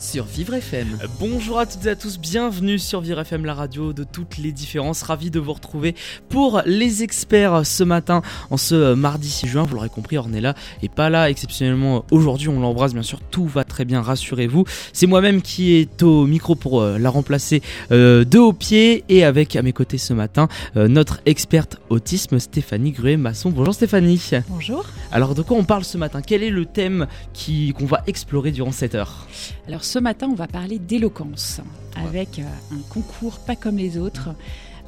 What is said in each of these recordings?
Sur Vivre FM. Bonjour à toutes et à tous, bienvenue sur Vivre FM, la radio de toutes les différences. Ravi de vous retrouver pour les experts ce matin, en ce mardi 6 juin. Vous l'aurez compris, Ornella est pas là exceptionnellement aujourd'hui. On l'embrasse, bien sûr, tout va très bien, rassurez-vous. C'est moi-même qui est au micro pour euh, la remplacer euh, de haut pied. Et avec à mes côtés ce matin, euh, notre experte autisme, Stéphanie Gruet-Masson. Bonjour Stéphanie. Bonjour. Alors, de quoi on parle ce matin? Quel est le thème qui- qu'on va explorer durant cette heure? Alors ce matin, on va parler d'éloquence avec euh, un concours pas comme les autres,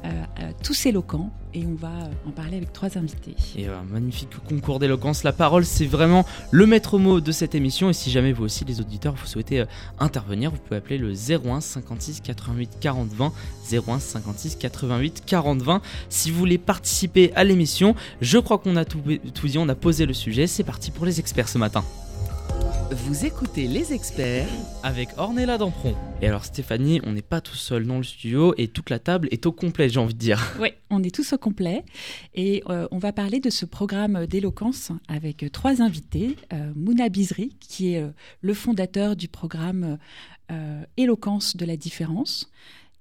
euh, euh, tous éloquents, et on va euh, en parler avec trois invités. Et un magnifique concours d'éloquence. La parole, c'est vraiment le maître mot de cette émission. Et si jamais vous aussi, les auditeurs, vous souhaitez intervenir, vous pouvez appeler le 01 56 88 40 20. 01 56 88 40 20. Si vous voulez participer à l'émission, je crois qu'on a tout, tout dit, on a posé le sujet. C'est parti pour les experts ce matin. Vous écoutez les experts Avec Ornella Dampron. Et alors, Stéphanie, on n'est pas tout seul dans le studio et toute la table est au complet, j'ai envie de dire. Oui, on est tous au complet, et euh, on va parler de ce programme d'éloquence avec trois invités. Euh, Mouna Bizri, qui est euh, le fondateur du programme euh, Éloquence de la différence.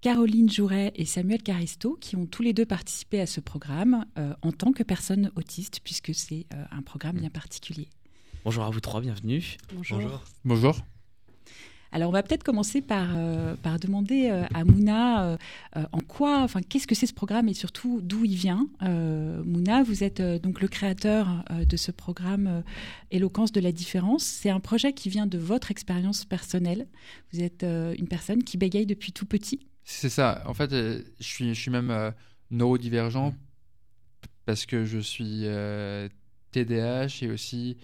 Caroline Jouret et Samuel Caristo, qui ont tous les deux participé à ce programme euh, en tant que personnes autistes, puisque c'est euh, un programme bien particulier. Bonjour à vous trois, bienvenue. Bonjour. Alors, on va peut-être commencer par, euh, par demander euh, à Mouna euh, en quoi, enfin, qu'est-ce que c'est ce programme et surtout d'où il vient. Euh, Mouna, vous êtes euh, donc le créateur euh, de ce programme euh, Éloquence de la différence. C'est un projet qui vient de votre expérience personnelle. Vous êtes euh, une personne qui bégaye depuis tout petit. C'est ça. En fait, euh, je suis, je suis même euh, neurodivergent parce que je suis euh, TDAH et aussi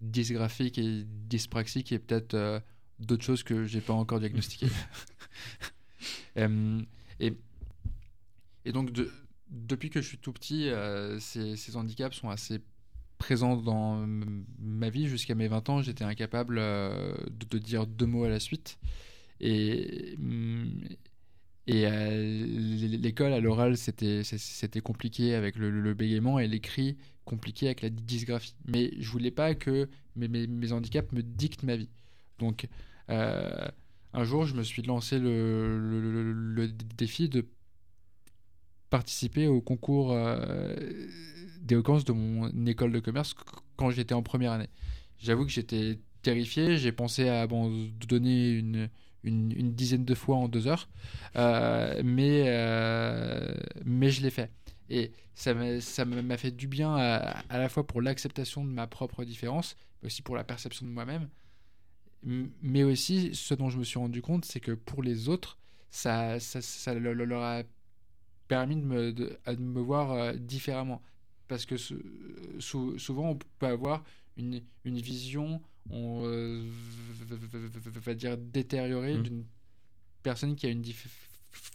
dysgraphique et dyspraxique et peut-être euh, d'autres choses que j'ai pas encore diagnostiquées. Euh, et, et donc, de- depuis que je suis tout petit, euh, ces, ces handicaps sont assez présents dans ma vie. Jusqu'à mes 20 ans, j'étais incapable euh, de, de dire deux mots à la suite. Et, hum, et l'école à l'oral, c'était compliqué avec le, le bégaiement et l'écrit compliqué avec la dysgraphie. Mais je voulais pas que mes, handicaps me dictent ma vie. Donc, euh, un jour, je me suis lancé le, défi de participer au concours euh, d'éloquence de mon école de commerce quand j'étais en première année. J'avoue que j'étais terrifié, j'ai pensé à abandonner une, dizaine de fois en deux heures, Euh, mais, mais je l'ai fait. Et ça m'a fait du bien à, à la fois pour l'acceptation de ma propre différence, mais aussi pour la perception de moi-même. Mais aussi, ce dont je me suis rendu compte, c'est que pour les autres, ça, ça, ça le- le- leur a permis de me, de, me voir euh, différemment. Parce que sou- sou- souvent, on peut avoir une, une vision, on euh, va dire détériorée Mm. d'une personne qui a une dif-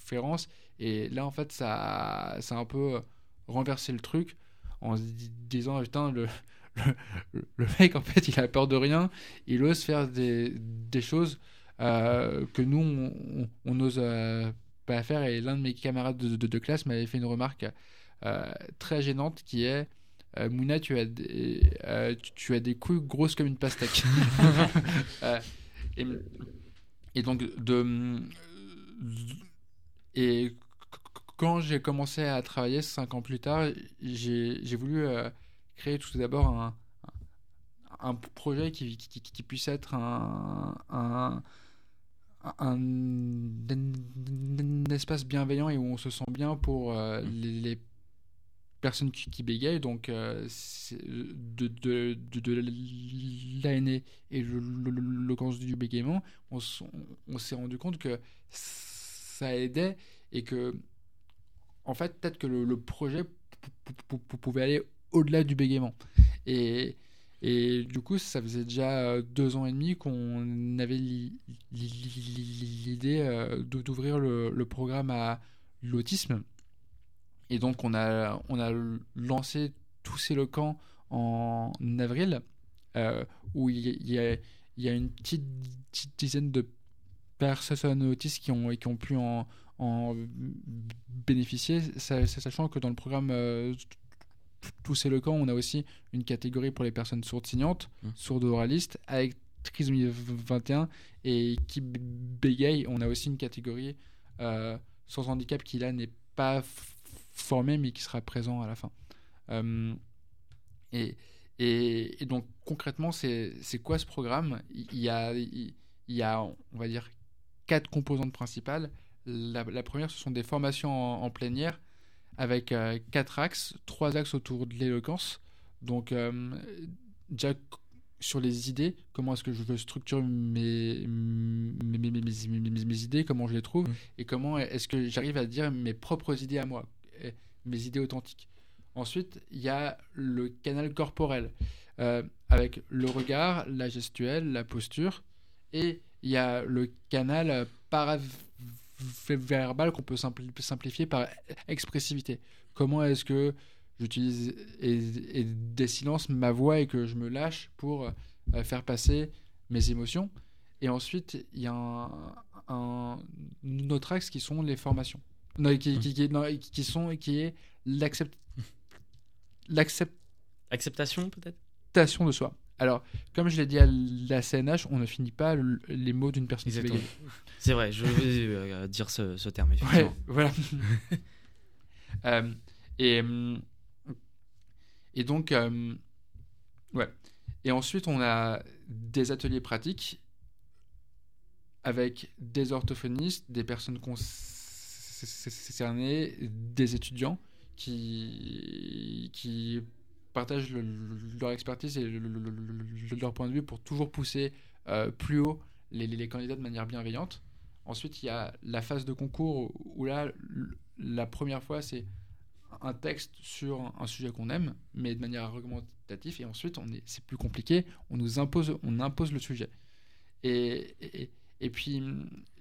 différence. Et là, en fait, ça, ça a un peu renversé le truc en se di- disant, putain, le, le, le mec, en fait, il a peur de rien. Il ose faire des, des choses euh, que nous, on- on euh, pas faire. Et l'un de mes camarades de, de- de classe m'avait fait une remarque euh, très gênante qui est euh, Mouna, tu as, des, euh, tu, tu as des couilles grosses comme une pastèque. Euh, et, et donc, de, et quand j'ai commencé à travailler cinq ans plus tard, j'ai voulu euh, créer tout d'abord un, un projet qui, qui, qui puisse être un, un, un, un espace bienveillant et où on se sent bien pour euh, les, les personnes qui, qui bégayent, donc euh, de, de, de, de l'ANE et l'éloquence du bégaiement, on s'est rendu compte que ça aidait et que, en fait, peut-être que le, projet pouvait aller au-delà du bégaiement. Et, du coup, ça faisait déjà deux ans et demi qu'on avait l'idée d'ouvrir le, programme à l'autisme. Et donc, on a, lancé tous ces locaux en avril, où il y, a, il y a une petite, dizaine de personnes autistes qui ont, qui ont pu en, en bénéficier, sachant que dans le programme euh, Tous ces locaux, on a aussi une catégorie pour les personnes sourdes signantes, mmh. sourdes oralistes, avec trisomie 21 et qui bégaye. On a aussi une catégorie euh, sans handicap qui là n'est pas formée mais qui sera présent à la fin. Euh, et, et, donc concrètement, c'est quoi ce programme? Il y, a, il y a, on va dire, quatre composantes principales. La, première, ce sont des formations en, plénière avec euh, quatre axes, trois axes autour de l'éloquence. Donc euh, déjà sur les idées, comment est-ce que je veux structurer mes, mes, mes, mes idées, comment je les trouve, et comment est-ce que j'arrive à dire mes propres idées à moi, mes idées authentiques. Ensuite, il y a le canal corporel, euh, avec le regard, la gestuelle, la posture. Et il y a le canal paraverbal qu'on peut simplifier par expressivité. Comment est-ce que j'utilise et, des silences ma voix et que je me lâche pour euh, faire passer mes émotions? Et ensuite, il y a un, autre axe qui sont les formations. Non, qui, qui, qui, sont, qui est l'acceptation l'acceptation peut-être? De soi. Alors, comme je l'ai dit à la CNH, on ne finit pas les mots d'une personne C'est vrai, je vais euh, dire ce, terme, effectivement. voilà. Euh, et, euh, et donc, ouais. Et ensuite, on a des ateliers pratiques avec des orthophonistes, des personnes concernées, des étudiants qui, qui partagent leur expertise et leur point de vue pour toujours pousser euh, plus haut les, candidats de manière bienveillante. Ensuite, il y a la phase de concours où là, la première fois, c'est un texte sur un sujet qu'on aime, mais de manière argumentative. Et ensuite, c'est plus compliqué. On nous impose, on impose le sujet. Et, puis,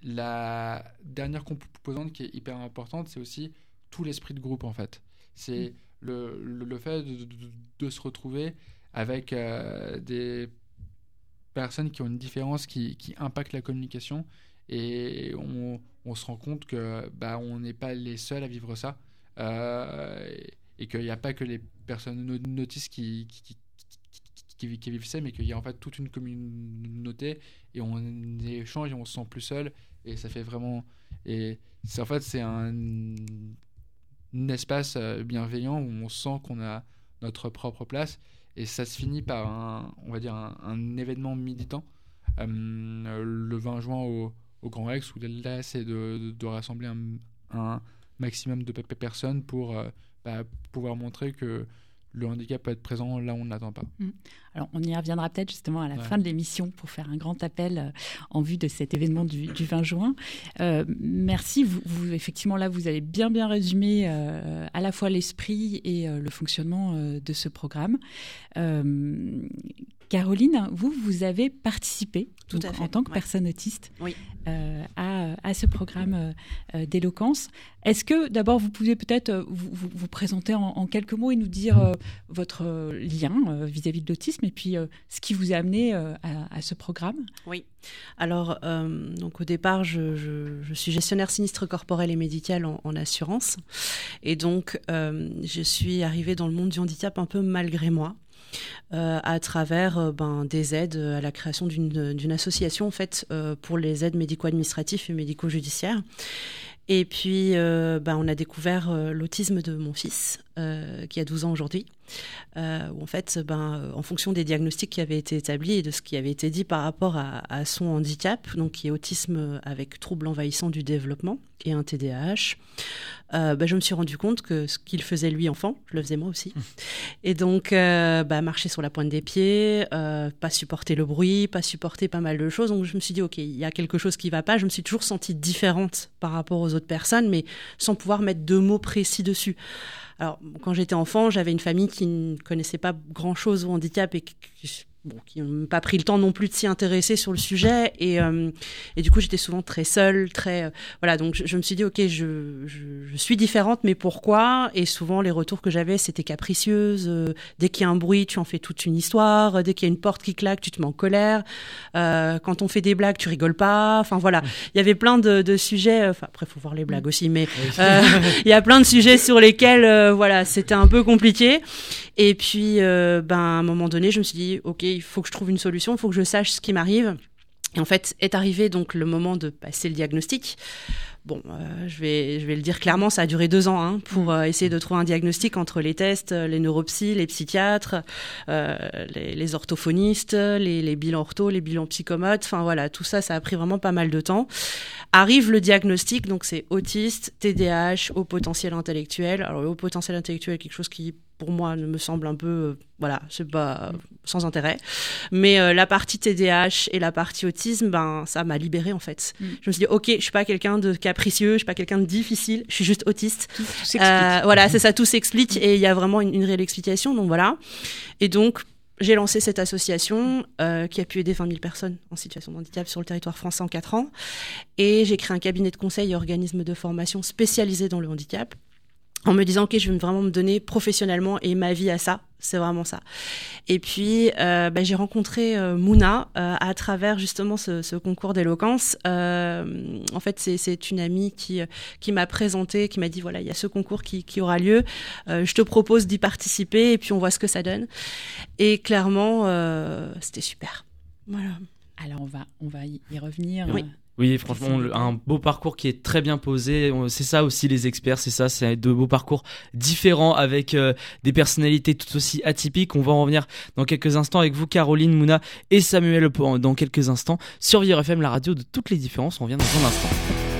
la dernière composante qui est hyper importante, c'est aussi tout l'esprit de groupe en fait. C'est mm. Le, fait de, se retrouver avec euh, des personnes qui ont une différence qui, qui impacte la communication et on, se rend compte que bah, on n'est pas les seuls à vivre ça euh, et, qu'il n'y a pas que les personnes notices qui, qui, vivent ça, mais qu'il y a en fait toute une communauté et on échange et on se sent plus seul et ça fait vraiment et en fait c'est un espace euh, bienveillant où on sent qu'on a notre propre place. Et ça se finit par un, on va dire, un, événement militant euh, le 20 juin au, Grand Rex où là c'est de, de, rassembler un, maximum de personnes pour euh, bah, pouvoir montrer que le handicap peut être présent là où on ne l'attend pas. Mm. Alors, on y reviendra peut-être justement à la fin de l'émission pour faire un grand appel euh, en vue de cet événement du, 20 juin. Euh, merci. Vous, effectivement, là, vous avez bien, bien résumé euh, à la fois l'esprit et le fonctionnement de ce programme. Caroline, vous, vous avez participé en tant que personne autiste à, ce programme d'éloquence. Est-ce que d'abord vous pouvez peut-être vous, vous, présenter en, quelques mots et nous dire votre lien vis-à-vis de l'autisme et puis euh, ce qui vous a amené euh, à, ce programme? Oui. Alors, euh, donc au départ, je, suis gestionnaire sinistre corporel et médical en, assurance. Et donc, je suis arrivée dans le monde du handicap un peu malgré moi. À travers ben, des aides à la création d'une association en pour les aides médico-administratives et médico-judiciaires. Et puis, ben, on a découvert l'autisme de mon fils, qui a 12 ans aujourd'hui. Euh, où en fait, ben, euh, en fonction des diagnostics qui avaient été établis et de ce qui avait été dit par rapport à, son handicap, donc qui est autisme avec trouble envahissant du développement et un TDAH, euh, ben, je me suis rendu compte que ce qu'il faisait lui enfant, je le faisais moi aussi. Et donc, ben, marcher sur la pointe des pieds, pas supporter le bruit, pas supporter pas mal de choses. Donc, je me suis dit, ok, il y a quelque chose qui va pas. Je me suis toujours sentie différente par rapport aux autres personnes, mais sans pouvoir mettre de mots précis dessus. Alors, quand j'étais enfant, j'avais une famille qui ne connaissait pas grand-chose au handicap et qui, bon, qui n'ont pas pris le temps non plus de s'y intéresser sur le sujet. Et, euh, et du coup, j'étais souvent très seule, très euh, voilà. Donc, je, je, me suis dit, ok, je, je, je, suis différente, mais pourquoi? Et souvent, les retours que j'avais, c'était capricieuse. Euh, dès qu'il y a un bruit, tu en fais toute une histoire. Dès qu'il y a une porte qui claque, tu te mets en colère. Quand on fait des blagues, tu rigoles pas. Enfin voilà, il y avait plein de, de sujets. Enfin après, faut voir les blagues aussi, mais il y a plein de sujets sur lesquels voilà, c'était un peu compliqué. Et puis, ben, à un moment donné, je me suis dit, OK, il faut que je trouve une solution, il faut que je sache ce qui m'arrive. Et en fait, est arrivé donc le moment de passer le diagnostic. Bon, euh, je, vais, je vais le dire clairement, ça a duré deux ans hein, pour euh, essayer de trouver un diagnostic entre les tests, les neuropsies, les psychiatres, euh, les, orthophonistes, les, les, bilans ortho, les bilans psychomotes. Enfin voilà, tout ça, ça a pris vraiment pas mal de temps. Arrive le diagnostic, donc c'est autiste, TDAH, haut potentiel intellectuel. Alors le haut potentiel intellectuel, quelque chose qui pour moi me semble un peu euh, voilà c'est pas euh, sans intérêt. Mais euh, la partie TDAH et la partie autisme ben ça m'a libérée en fait. Mm. je me suis dit ok je suis pas quelqu'un de capricieux je suis pas quelqu'un de difficile je suis juste autiste. Tout, tout voilà c'est ça tout s'explique et il y a vraiment une, une, réelle explication donc voilà. Et donc j'ai lancé cette association euh, qui a pu aider 20 000 personnes en situation de handicap sur le territoire français en 4 ans. Et j'ai créé un cabinet de conseil et organisme de formation spécialisé dans le handicap en me disant ok je vais vraiment me donner professionnellement et ma vie à ça. C'est vraiment ça. Et puis euh, bah, j'ai rencontré euh, Mouna euh, à travers justement ce, ce concours d'éloquence. En fait c'est une amie qui qui m'a présenté qui m'a dit voilà il y a ce concours qui, qui aura lieu. Je te propose d'y participer et puis on voit ce que ça donne. Et clairement c'était super. Voilà. Alors on va on va y revenir. Oui. Oui, franchement, un beau parcours qui est très bien posé. C'est ça aussi les experts, c'est ça, c'est de beaux parcours différents avec euh, des personnalités tout aussi atypiques. On va en revenir dans quelques instants avec vous, Caroline, Mouna et Samuel dans quelques instants sur Vivre FM, la radio de toutes les différences. On revient dans un instant.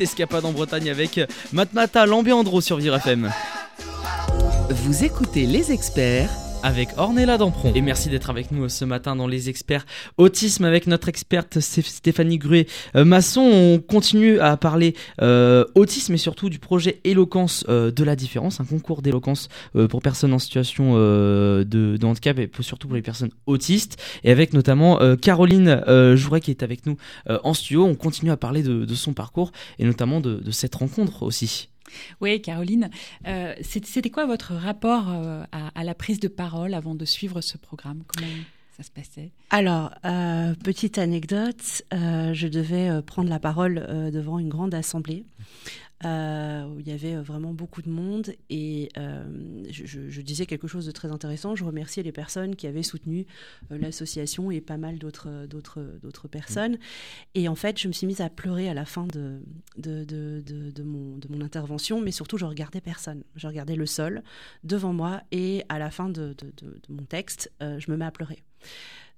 Escapade en Bretagne avec Matmata, l'ambiandro sur Vire FM. Vous écoutez les experts avec Ornella Dampron. Et merci d'être avec nous ce matin dans les experts autisme avec notre experte Stéphanie Gruet-Masson. On continue à parler euh, autisme et surtout du projet Éloquence euh, de la différence, un concours d'éloquence euh, pour personnes en situation de, handicap et surtout pour les personnes autistes. Et avec notamment Caroline Jouret qui est avec nous en studio. On continue à parler de, son parcours et notamment de cette rencontre aussi. Oui, Caroline, euh, c'était quoi votre rapport euh, à, la prise de parole avant de suivre ce programme? Se passait Alors, euh, petite anecdote, je devais prendre la parole devant une grande assemblée euh, où il y avait euh, vraiment beaucoup de monde et euh, je, disais quelque chose de très intéressant. Je remerciais les personnes qui avaient soutenu l'association et pas mal d'autres, personnes. Et en fait, je me suis mise à pleurer à la fin de mon intervention, mais surtout, je regardais personne. Je regardais le sol devant moi et à la fin de, mon texte, je me mets à pleurer.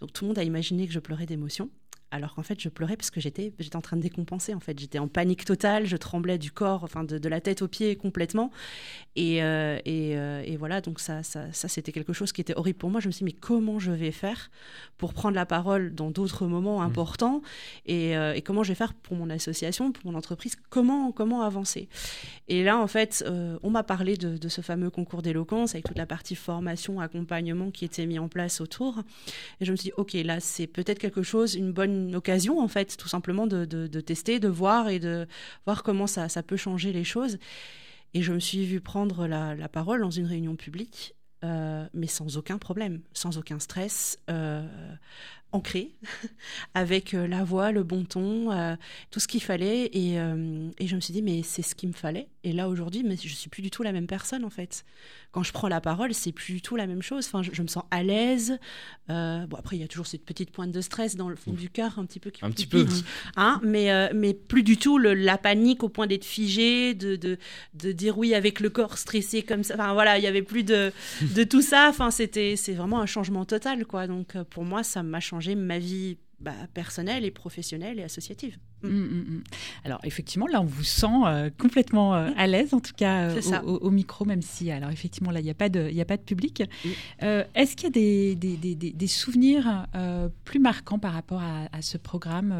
Donc tout le monde a imaginé que je pleurais d'émotion alors qu'en fait je pleurais parce que j'étais j'étais en train de décompenser en fait. J'étais en panique totale je tremblais du corps enfin de, la tête aux pieds complètement. Et, euh, euh, et, voilà donc ça ça, ça c'était quelque chose qui était horrible pour moi. Je me suis dit mais comment je vais faire pour prendre la parole dans d'autres moments mmh. importants et, euh, et, comment je vais faire pour mon association pour mon entreprise? Comment comment avancer? Et là en fait on m'a parlé de, de, ce fameux concours d'éloquence avec toute la partie formation accompagnement qui était mis en place autour. Et je me suis dit ok là c'est peut-être quelque chose une bonne occasion, en fait, tout simplement de, tester, de voir et de voir comment ça, peut changer les choses. Et je me suis vue prendre la, parole dans une réunion publique, euh, mais sans aucun problème, sans aucun stress, euh, ancré, avec euh, la voix, le bon ton, tout ce qu'il fallait. Et, et, je me suis dit, mais c'est ce qu'il me fallait. Et là, aujourd'hui, mais je suis plus du tout la même personne, en fait quand je prends la parole, c'est plus du tout la même chose. Enfin, je, me sens à l'aise. Euh, bon, après, il y a toujours cette petite pointe de stress dans le fond du cœur, un petit peu qui Un petit peu. Hein, mais, euh, mais plus du tout le, la panique au point d'être figé, de, de, de, dire oui avec le corps stressé comme ça. Enfin, voilà, il y avait plus de, de tout ça. Enfin, c'était, c'est vraiment un changement total, quoi. Donc, euh, pour moi, ça m'a changé ma vie bah, personnelle et professionnelle et associative. Mm. Mm, mm, alors effectivement, là, on vous sent euh, complètement euh, à l'aise, en tout cas euh, au, micro, même si, alors effectivement, là, il n'y a, pas de, a pas de public. Est-ce qu'il y a des, des, des, des souvenirs plus marquants par rapport à, ce programme,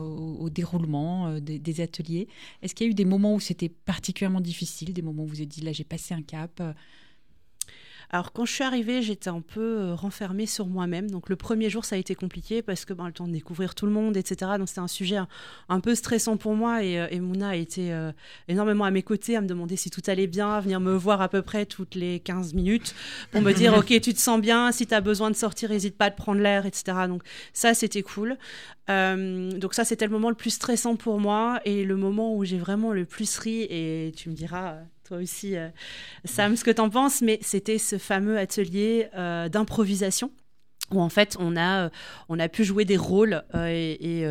au, déroulement des, ateliers? Est-ce qu'il y a eu des moments où c'était particulièrement difficile, des moments où vous avez dit, là, j'ai passé un cap alors quand je suis arrivée, j'étais un peu euh, renfermée sur moi-même. Donc le premier jour, ça a été compliqué parce que ben, le temps de découvrir tout le monde, etc. Donc c'était un sujet un, peu stressant pour moi et, euh, Mouna a été euh, énormément à mes côtés à me demander si tout allait bien, à venir me voir à peu près toutes les 15 minutes pour me dire ok tu te sens bien, si tu as besoin de sortir, n'hésite pas à prendre l'air, etc. Donc ça c'était cool. donc ça c'était le moment le plus stressant pour moi et le moment où j'ai vraiment le plus ri et tu me diras toi aussi, euh, Sam, ce que tu en penses, mais c'était ce fameux atelier euh, d'improvisation où en fait on a, euh, on a pu jouer des rôles et,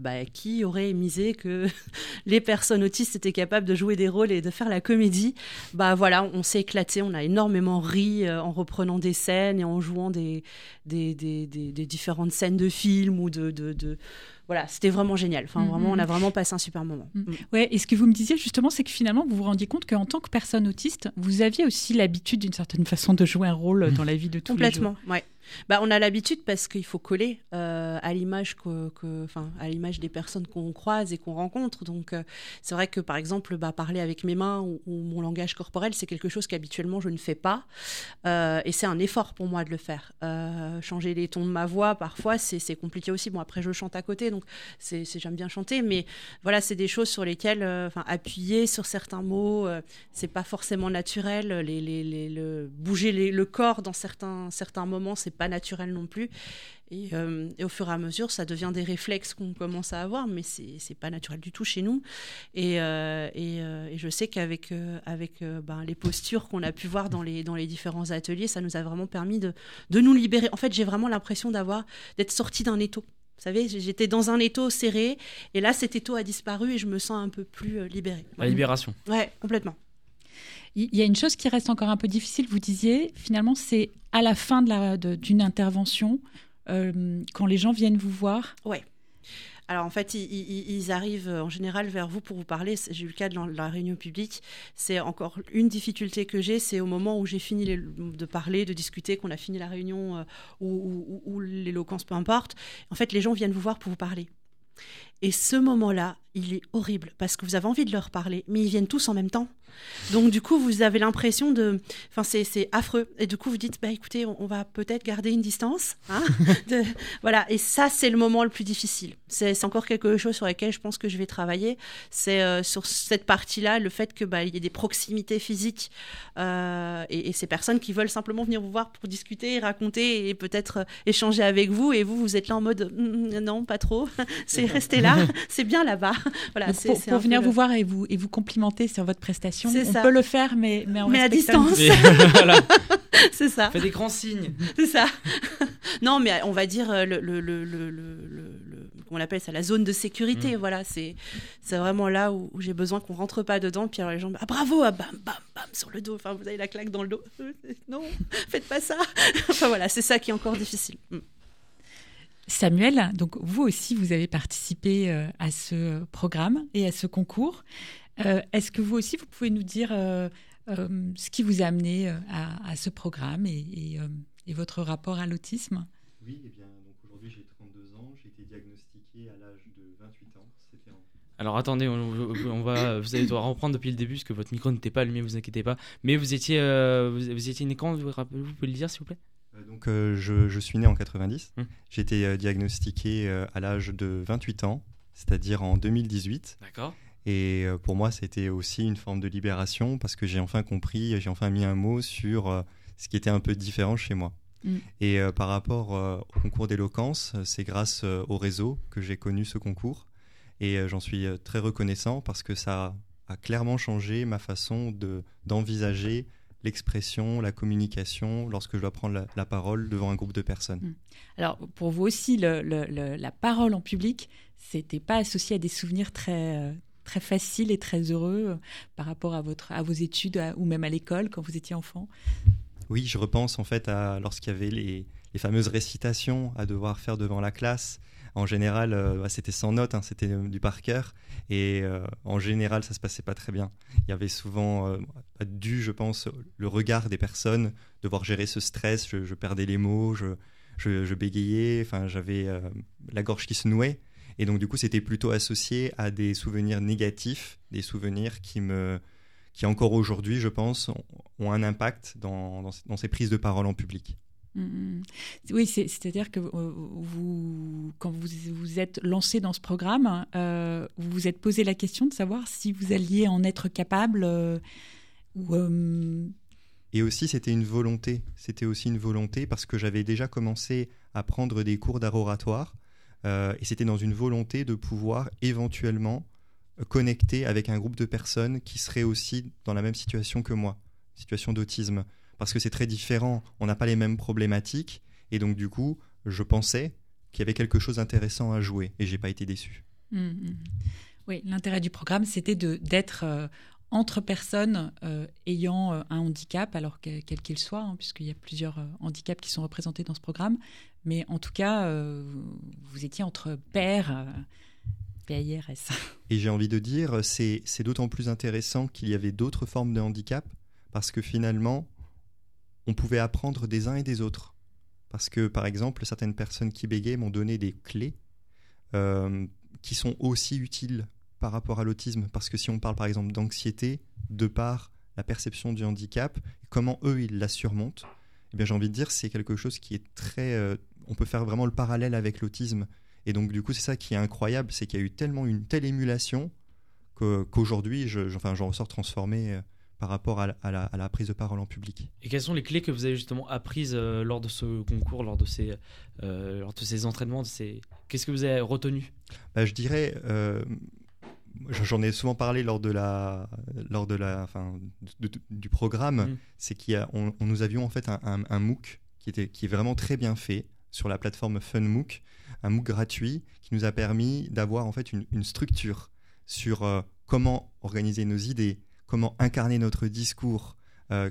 bah, qui aurait misé que les personnes autistes étaient capables de jouer des rôles et de faire la comédie? Bah voilà on s'est éclaté on a énormément ri en reprenant des scènes et en jouant des, des, différentes scènes de films ou de voilà, c'était vraiment génial. Enfin, vraiment, on a mm-hmm. vraiment passé un super moment. Mm. Mm. Ouais, et ce que vous me disiez justement, c'est que finalement, vous vous rendiez compte qu'en tant que personne autiste, vous aviez aussi l'habitude d'une certaine façon de jouer un rôle dans la vie de tous les jours. Complètement, ouais. Bah, on a l'habitude parce qu'il faut coller euh, à l'image que, à l'image des personnes qu'on croise et qu'on rencontre. Donc, euh, c'est vrai que par exemple, bah, parler avec mes mains ou, mon langage corporel, c'est quelque chose qu'habituellement je ne fais pas, euh, et c'est un effort pour moi de le faire. changer les tons de ma voix, parfois, c'est compliqué aussi. Bon, après, je chante à côté, donc c'est j'aime bien chanter, mais voilà, c'est des choses sur lesquelles, enfin, appuyer sur certains mots, c'est pas forcément naturel. Les, les, le, bouger le corps dans certains certains moments, c'est pas naturel non plus. Euh, et, au fur et à mesure, ça devient des réflexes qu'on commence à avoir, mais c'est pas naturel du tout chez nous. Et, euh, euh, et, je sais qu'avec avec, ben, les postures qu'on a pu voir dans les, dans les différents ateliers, ça nous a vraiment permis de, de nous libérer. En fait, j'ai vraiment l'impression d'avoir d'être sorti d'un étau. Vous savez, j'étais dans un étau serré, et là, cet étau a disparu et je me sens un peu plus libérée. La libération. Ouais, complètement. Il y a une chose qui reste encore un peu difficile, vous disiez, finalement, c'est à la fin d'une intervention, euh, quand les gens viennent vous voir. Ouais. Alors en fait, ils, arrivent euh, en général vers vous pour vous parler. J'ai eu le cas de la, réunion publique. C'est encore une difficulté que j'ai, c'est au moment où j'ai fini de parler, de discuter, qu'on a fini la réunion euh, ou l'éloquence, peu importe. En fait, les gens viennent vous voir pour vous parler. Et ce moment-là, il est horrible parce que vous avez envie de leur parler, mais ils viennent tous en même temps. Donc du coup, vous avez l'impression de, enfin c'est affreux. Et du coup, vous dites, bah écoutez, on, on va peut-être garder une distance, hein, de- voilà. Et ça, c'est le moment le plus difficile. C'est encore quelque chose sur lequel je pense que je vais travailler. C'est euh, sur cette partie-là, le fait que bah y ait des proximités physiques euh, et, et ces personnes qui veulent simplement venir vous voir pour discuter, raconter et peut-être euh, échanger avec vous. Et vous, vous êtes là en mode, Mm, non, pas trop. c'est rester là, c'est bien là-bas. Voilà. C'est- pour, venir le- vous voir et vous, et vous complimenter sur votre prestation, on ça. peut le faire, mais, mais en Mais à distance. Voilà, c'est ça. fais des grands signes. C'est ça. non, mais on va dire euh, le, le, le, le, le, le- le- comment on appelle ça, la zone de sécurité. Mm. Voilà, c'est c'est vraiment là où, où j'ai besoin qu'on rentre pas dedans. Puis alors les gens, ah bravo, ah, bam, bam, bam sur le dos. Enfin, vous avez la claque dans le dos. Non, faites pas ça. enfin voilà, c'est ça qui est encore difficile. Mm. Samuel, donc vous aussi, vous avez participé euh, à ce programme et à ce concours. Euh, Est-ce que vous aussi, vous pouvez nous dire euh, euh, ce qui vous a amené à, à ce programme et, et, euh, et votre rapport à l'autisme? Oui, eh bien, donc aujourd'hui j'ai 32 ans, j'ai été diagnostiqué à l'âge de 28 ans. C'était en Alors attendez, on, on va, vous allez devoir reprendre depuis le début parce que votre micro n'était pas allumé, vous inquiétez pas. Mais vous étiez, euh, vous, vous étiez né quand vous, pouvez le dire s'il vous plaît? Donc euh, je, je suis né en 90. Hmm. J'ai été euh, diagnostiqué euh, à l'âge de 28 ans, c'est-à-dire en 2018. D'accord. Et euh, pour moi, c'était aussi une forme de libération parce que j'ai enfin compris, j'ai enfin mis un mot sur euh, ce qui était un peu différent chez moi. Mm. Et euh, par rapport euh, au concours d'éloquence, euh, c'est grâce euh, au réseau que j'ai connu ce concours. Et euh, j'en suis euh, très reconnaissant parce que ça a clairement changé ma façon de d'envisager l'expression, la communication lorsque je dois prendre la, la parole devant un groupe de personnes. Alors, pour vous aussi, le- le- le- la parole en public, c'était pas associé à des souvenirs très, euh, très faciles et très heureux euh, par rapport à, votre, à vos études à- ou même à l'école quand vous étiez enfant? Oui, je repense en fait à lorsqu'il y avait les, les fameuses récitations à devoir faire devant la classe. En général, euh, bah, c'était sans notes, hein, c'était euh, du par cœur. Et euh, en général, ça se passait pas très bien. Il y avait souvent, dû, je pense, le regard des personnes, devoir gérer ce stress. Je, perdais les mots, je, bégayais, enfin, j'avais la gorge qui se nouait. Et donc, du coup, c'était plutôt associé à des souvenirs négatifs, des souvenirs qui me, qui encore aujourd'hui, je pense, ont, un impact dans, dans ces prises de parole en public. Mm, mm. Oui, c'est- c'est-à-dire que euh, quand vous vous êtes lancé dans ce programme, euh, vous vous êtes posé la question de savoir si vous alliez en être capable euh, Et aussi, c'était une volonté. C'était aussi une volonté parce que j'avais déjà commencé à prendre des cours d'art oratoire. et c'était dans une volonté de pouvoir éventuellement connecter avec un groupe de personnes qui seraient aussi dans la même situation que moi, situation d'autisme. Parce que c'est très différent, on n'a pas les mêmes problématiques. Et donc, du coup, je pensais qu'il y avait quelque chose d'intéressant à jouer. Et j'ai pas été déçu. Mm, mm. Oui, l'intérêt du programme, c'était d'être euh, entre personnes euh, ayant euh, un handicap, alors que- quel qu'il soit, hein, puisqu'il y a plusieurs handicaps qui sont représentés dans ce programme. Mais en tout cas, vous étiez entre pairs, P-A-I-R-S. Et j'ai envie de dire, c'est d'autant plus intéressant qu'il y avait d'autres formes de handicap, parce que finalement, on pouvait apprendre des uns et des autres. Parce que, par exemple, certaines personnes qui bégaient m'ont donné des clés euh, qui sont aussi utiles par rapport à l'autisme. Parce que si on parle, par exemple, d'anxiété, de par la perception du handicap, comment eux, ils la surmontent, eh bien, j'ai envie de dire, c'est quelque chose qui est très... euh, on peut faire vraiment le parallèle avec l'autisme. Et donc, du coup, c'est ça qui est incroyable, c'est qu'il y a eu tellement une telle émulation qu'aujourd'hui, je- enfin, j'en ressors transformé euh, par rapport à la, à la- à la prise de parole en public. Et quelles sont les clés que vous avez justement apprises euh, lors de ce concours, lors de ces, euh, lors de ces entraînements de ces... Qu'est-ce que vous avez retenu? Bah, je dirais, euh, j'en ai souvent parlé lors de la, lors de la, enfin, de- de- du programme, Mm. c'est qu'on on nous avions en fait un, un- un MOOC qui était qui est vraiment très bien fait sur la plateforme FunMOOC, un MOOC gratuit qui nous a permis d'avoir en fait une, une structure sur comment organiser nos idées, comment incarner notre discours. euh,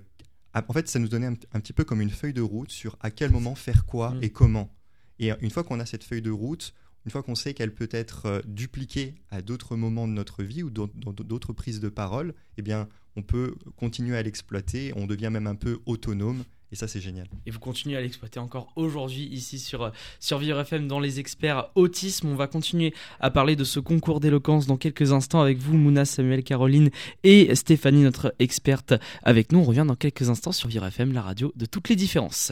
en fait, ça nous donnait un, un petit peu comme une feuille de route sur à quel moment faire quoi Mm. et comment. Et euh, une fois qu'on a cette feuille de route, une fois qu'on sait qu'elle peut être euh, dupliquée à d'autres moments de notre vie ou dans d'autres prises de parole, eh bien, on peut continuer à l'exploiter, on devient même un peu autonome, et ça, c'est génial. Et vous continuez à l'exploiter encore aujourd'hui ici sur, euh, sur Vivre FM dans les experts autisme. On va continuer à parler de ce concours d'éloquence dans quelques instants avec vous, Mouna, Samuel, Caroline et Stéphanie, notre experte avec nous. On revient dans quelques instants sur Vivre FM, la radio de toutes les différences.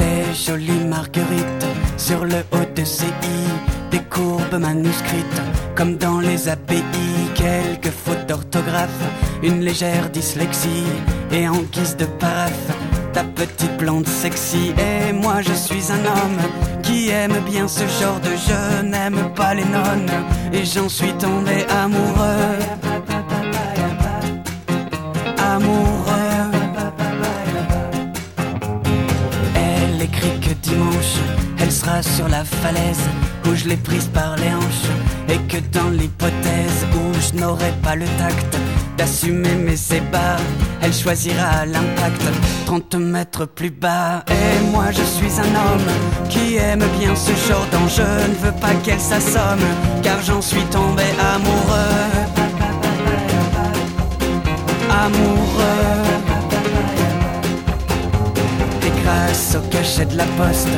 Des jolies marguerites sur le haut de ses i, des courbes manuscrites comme dans les API, quelques fautes d'orthographe, une légère dyslexie et en guise de paraphe. Ta petite blonde sexy et moi je suis un homme qui aime bien ce genre de jeu, n'aime pas les nonnes et j'en suis tombé amoureux. Amoureux. Elle sera sur la falaise où je l'ai prise par les hanches. Et que dans l'hypothèse où je n'aurai pas le tact d'assumer mes ébats, elle choisira l'impact 30 mètres plus bas. Et moi je suis un homme qui aime bien ce genre d'enjeu. Ne veux pas qu'elle s'assomme, car j'en suis tombé amoureux. Amoureux. Et grâce au cachet de la poste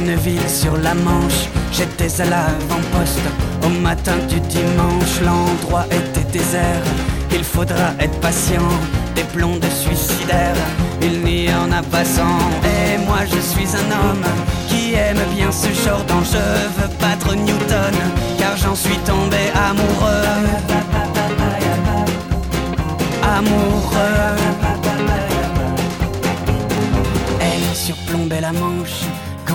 d'une ville sur la Manche, j'étais à l'avant-poste. Au matin du dimanche, l'endroit était désert. Il faudra être patient, des blondes suicidaires. Il n'y en a pas cent. Et moi je suis un homme qui aime bien ce genre d'enjeu. Veux battre Newton, car j'en suis tombé amoureux. Amoureux. Elle surplombait la manche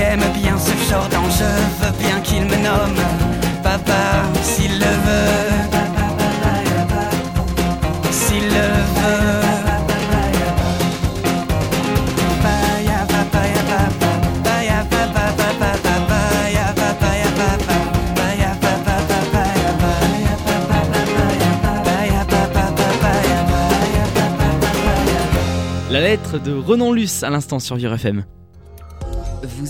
aime bien ce genre d'enjeu. Veux bien qu'il me nomme papa s'il le veut. S'il le veut. La lettre de Renan Luce à l'instant sur Vivre FM.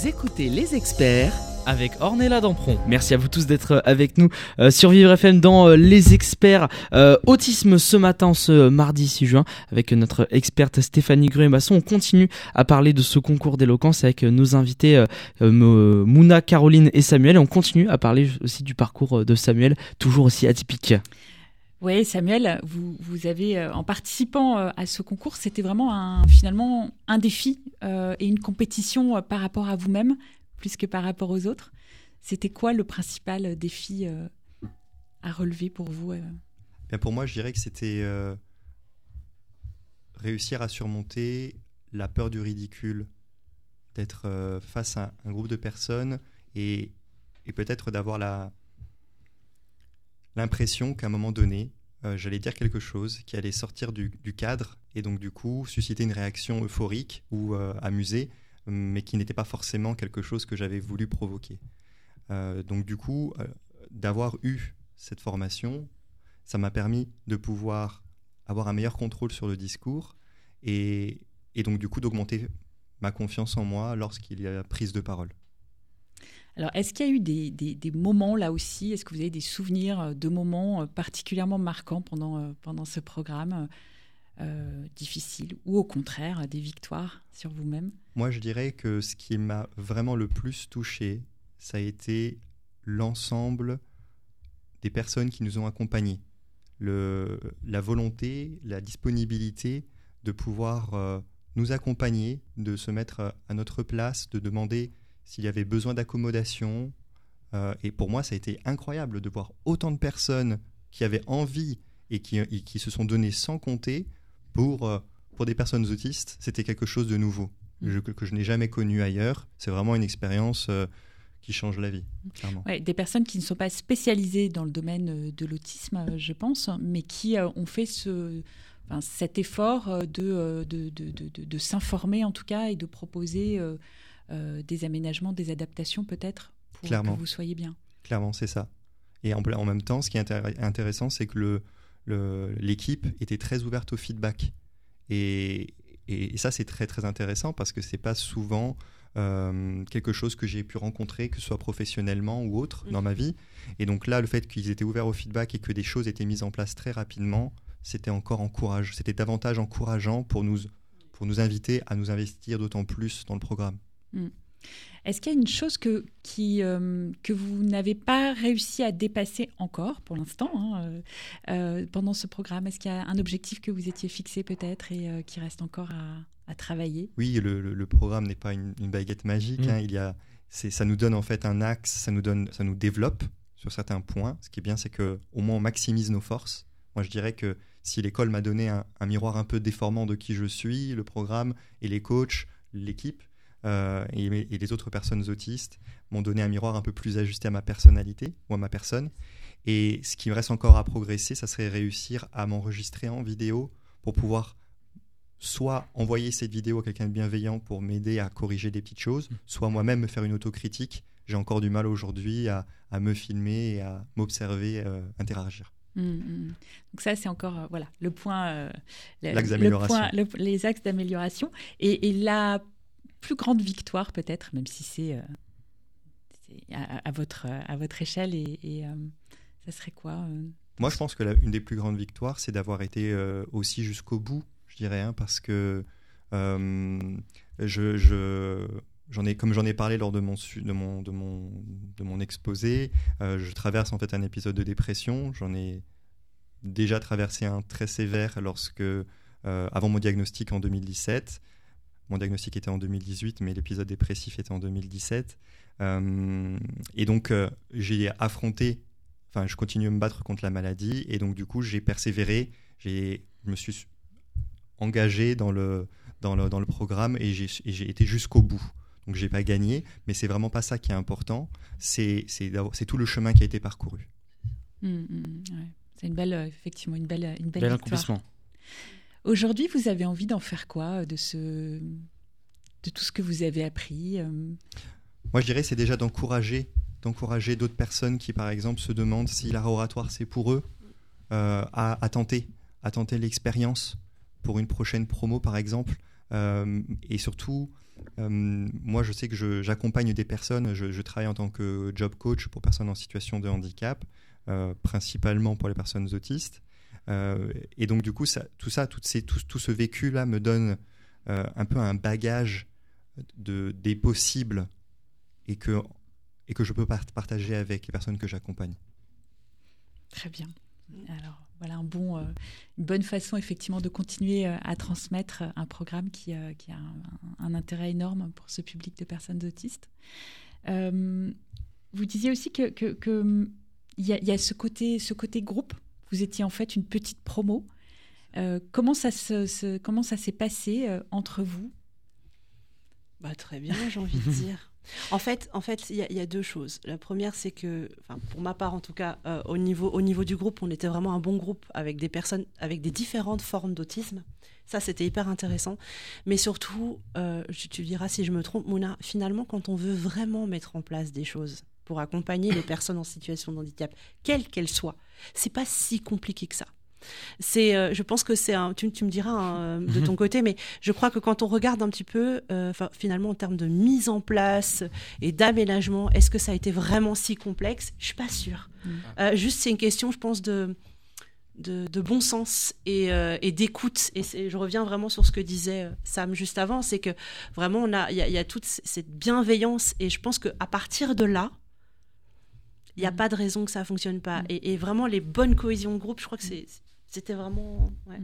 Vous écoutez les experts avec Ornella Dampron. Merci à vous tous d'être avec nous euh, sur Vivre FM dans euh, Les Experts euh, Autisme ce matin, ce mardi 6 juin, avec notre experte Stéphanie Gruet-Masson. On continue à parler de ce concours d'éloquence avec nos invités euh, euh, Mo- Mouna, Caroline et Samuel. Et on continue à parler aussi du parcours de Samuel, toujours aussi atypique. Oui, Samuel, vous, vous avez, euh, en participant euh, à ce concours, c'était vraiment un, finalement un défi euh, et une compétition par rapport à vous-même, plus que par rapport aux autres. C'était quoi le principal défi à relever pour vous Bien, pour moi, je dirais que c'était réussir à surmonter la peur du ridicule, d'être face à un groupe de personnes et, et peut-être d'avoir la l'impression qu'à un moment donné, euh, j'allais dire quelque chose qui allait sortir du, cadre et donc du coup susciter une réaction euphorique ou euh, amusée, mais qui n'était pas forcément quelque chose que j'avais voulu provoquer. Euh, donc du coup, d'avoir eu cette formation, ça m'a permis de pouvoir avoir un meilleur contrôle sur le discours et, et donc du coup d'augmenter ma confiance en moi lorsqu'il y a prise de parole. Alors, est-ce qu'il y a eu des, des- moments là aussi Est-ce que vous avez des souvenirs euh, de moments euh, particulièrement marquants pendant, euh, pendant ce programme euh, difficile ou au contraire des victoires sur vous-même? Moi, je dirais que ce qui m'a vraiment le plus touché, ça a été l'ensemble des personnes qui nous ont accompagnés. Le, la volonté, la disponibilité de pouvoir nous accompagner, de se mettre à notre place, de demander s'il y avait besoin d'accommodation. Euh, et pour moi, ça a été incroyable de voir autant de personnes qui avaient envie et qui, et qui se sont données sans compter pour, euh, pour des personnes autistes. C'était quelque chose de nouveau je- que, que je n'ai jamais connu ailleurs. C'est vraiment une expérience euh, qui change la vie, clairement. Ouais, Des personnes qui ne sont pas spécialisées dans le domaine de l'autisme, je pense, mais qui ont fait ce, enfin, cet effort de, de, de, de, s'informer en tout cas et de proposer des aménagements, des adaptations peut-être pour Clairement. que vous soyez bien. Clairement, c'est ça. Et en, en même temps, ce qui est intér- intéressant, c'est que le- le- l'équipe était très ouverte au feedback. Et, et ça, c'est très très intéressant parce que c'est pas souvent euh, quelque chose que j'ai pu rencontrer, que ce soit professionnellement ou autre, dans ma vie. Et donc là, le fait qu'ils étaient ouverts au feedback et que des choses étaient mises en place très rapidement, c'était encore encourageant. C'était davantage encourageant pour nous, pour nous inviter à nous investir d'autant plus dans le programme. Est-ce qu'il y a une chose que, qui, euh, que vous n'avez pas réussi à dépasser encore pour l'instant hein, euh, euh, pendant ce programme? Est-ce qu'il y a un objectif que vous étiez fixé peut-être et euh, qui reste encore à, à travailler? Oui, le, le- le programme n'est pas une, une baguette magique. Mm. hein, il y a, c'est, ça nous donne en fait un axe, ça nous donne, ça nous développe sur certains points. Ce qui est bien, c'est que au moins on maximise nos forces. Moi, je dirais que si l'école m'a donné un, un miroir un peu déformant de qui je suis, le programme et les coachs, l'équipe euh, et, les autres personnes autistes m'ont donné un miroir un peu plus ajusté à ma personnalité ou à ma personne. Et ce qui me reste encore à progresser, ça serait réussir à m'enregistrer en vidéo pour pouvoir soit envoyer cette vidéo à quelqu'un de bienveillant pour m'aider à corriger des petites choses, soit moi-même me faire une autocritique. J'ai encore du mal aujourd'hui à, à me filmer et à m'observer, euh, interagir. Mm, mm. Donc ça, c'est encore euh, voilà le point, euh, le- L'axe le d'amélioration. point- le- les axes d'amélioration et, et la plus grande victoire peut-être, même si c'est euh, à, votre à votre échelle et, euh, ça serait quoi euh, Moi, je pense que la- une des plus grandes victoires, c'est d'avoir été aussi jusqu'au bout, je dirais, hein, parce que je, je- j'en ai, comme j'en ai parlé lors de mon, de mon, de mon, de mon exposé, je traverse en fait un épisode de dépression. J'en ai déjà traversé un très sévère lorsque, avant mon diagnostic en 2017. Mon diagnostic était en 2018, mais l'épisode dépressif était en 2017. Euh, et donc, euh, j'ai affronté enfin, je continue à me battre contre la maladie et donc du coup j'ai persévéré, j'ai, je me suis engagé dans le, dans le, dans le programme et j'ai, été jusqu'au bout. Donc j'ai pas gagné, mais c'est vraiment pas ça qui est important, c'est, c'est, d'avoir- c'est tout le chemin qui a été parcouru. Mm, mm, ouais. C'est une belle, euh, effectivement, une belle, une belle Bel victoire. accomplissement. Aujourd'hui, vous avez envie d'en faire quoi euh, de ce, de tout ce que vous avez appris euh, Moi je dirais c'est déjà d'encourager, d'encourager d'autres personnes qui par exemple se demandent si l'art oratoire c'est pour eux, euh, à, tenter, à tenter l'expérience pour une prochaine promo par exemple. Et surtout, moi je sais que j'accompagne des personnes, je, travaille en tant que job coach pour personnes en situation de handicap, principalement pour les personnes autistes. Euh, et donc du coup, tout ça, toutes ces, tout, tout ce vécu-là me donne euh, un peu un bagage de, des possibles et que, et que je peux part- partager avec les personnes que j'accompagne. Très bien. Alors, voilà un bon, euh, une bonne façon effectivement de continuer à transmettre un programme qui, a un, intérêt énorme pour ce public de personnes autistes. Vous disiez aussi que, que, que, hum, y a, y a ce côté, ce côté groupe. Vous étiez en fait une petite promo. Euh, comment ça se, se- comment ça s'est passé euh, entre vous? Bah, très bien, j'ai envie de dire. En fait, en fait, il y, a- il y a deux choses. La première, c'est que, pour ma part en tout cas, euh, au niveau, au niveau du groupe, on était vraiment un bon groupe avec des personnes avec des différentes formes d'autisme. Ça, c'était hyper intéressant. Mais surtout, tu, tu diras si je me trompe, Mouna, finalement, quand on veut vraiment mettre en place des choses pour accompagner les personnes en situation de handicap, quelles qu'elles soient, c'est pas si compliqué que ça. C'est, euh, je pense que c'est un. Tu, tu me diras hein, de ton côté, mais je crois que quand on regarde un petit peu, euh, finalement en termes de mise en place et d'aménagement, est-ce que ça a été vraiment si complexe? Je suis pas sûre. Euh, juste, c'est une question, je pense, de de, de bon sens et, euh, et d'écoute. Et je reviens vraiment sur ce que disait euh, Sam juste avant, c'est que vraiment a, il y, a- y a toute cette bienveillance et je pense que à partir de là, il n'y a Mhm. pas de raison que ça fonctionne pas. Mhm. Et, et vraiment les bonnes cohésions de groupe, je crois que c'est c'était vraiment. ouais.